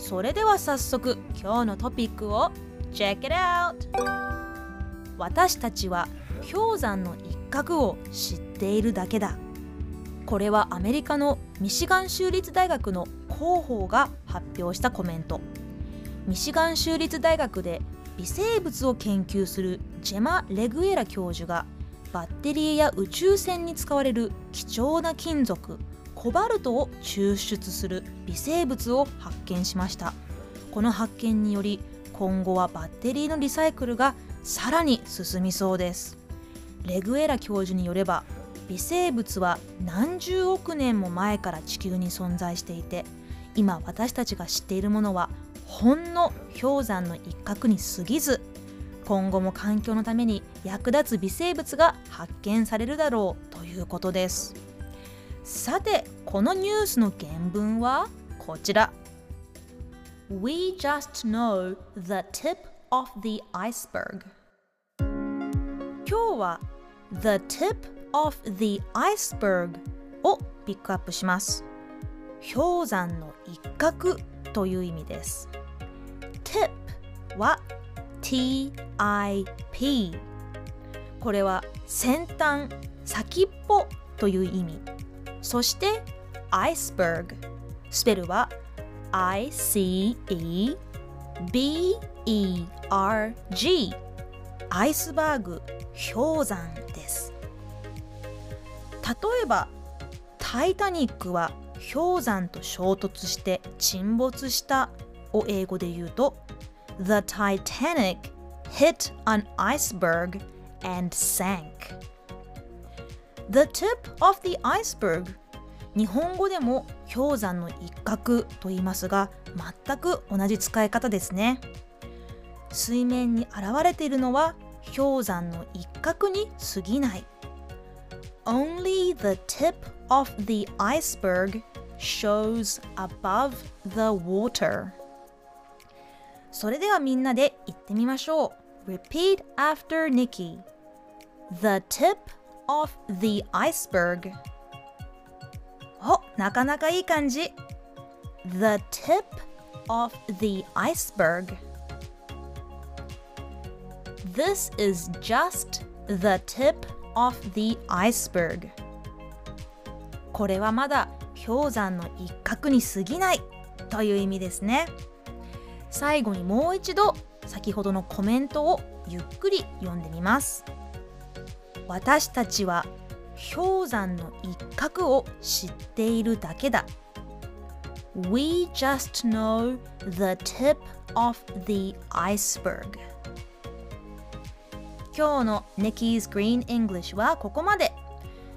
それでは早速今日のトピックを Check it out! 私たちは氷山の一角を知っているだけだこれはアメリカのミシガン州立大学の広報が発表したコメントミシガン州立大学で微生物を研究するジェマ・レグエラ教授がバッテリーや宇宙船に使われる貴重な金属コバルトを抽出する微生物を発見しました。この発見により今後はバッテリーのリサイクルがさらに進みそうです。レグエラ教授によれば微生物は何十億年も前から地球に存在していて今私たちが知っているものはほんの氷山の一角に過ぎず今後も環境のために役立つ微生物が発見されるだろうということです。さてこのニュースの原文はこちら。We just know the tip of the iceberg. 今日は The tip of the iceberg をピックアップします。氷山の一角という意味です。tip は TIP これは先端先っぽという意味。そして iceberg スペルは ICEBERG アイスバーグ氷山です。例えばタイタニックは氷山と衝突して沈没したを英語で言うと The Titanic hit an iceberg and sank The tip of the iceberg 日本語でも氷山の一角と言いますが全く同じ使い方ですね水面に現れているのは氷山の一角に過ぎない Only the tip of the iceberg shows above the water それではみんなで言ってみましょう Repeat after Nikki The tip of the iceberg. お、なかなかいい感じ。The tip of the iceberg. This is just the tip of the iceberg. これはまだ氷山の一角に過ぎないという意味ですね。最後にもう一度先ほどのコメントをゆっくり読んでみます。私たちは氷山の一角を知っているだけだ。We just know the tip of the iceberg. 今日の Nikki's Green English はここまで。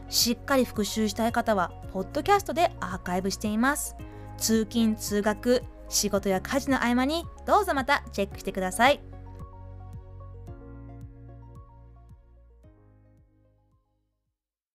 しっかり復習したい方はポッドキャストでアーカイブしています。通勤通学仕事や家事の合間にどうぞまたチェックしてください。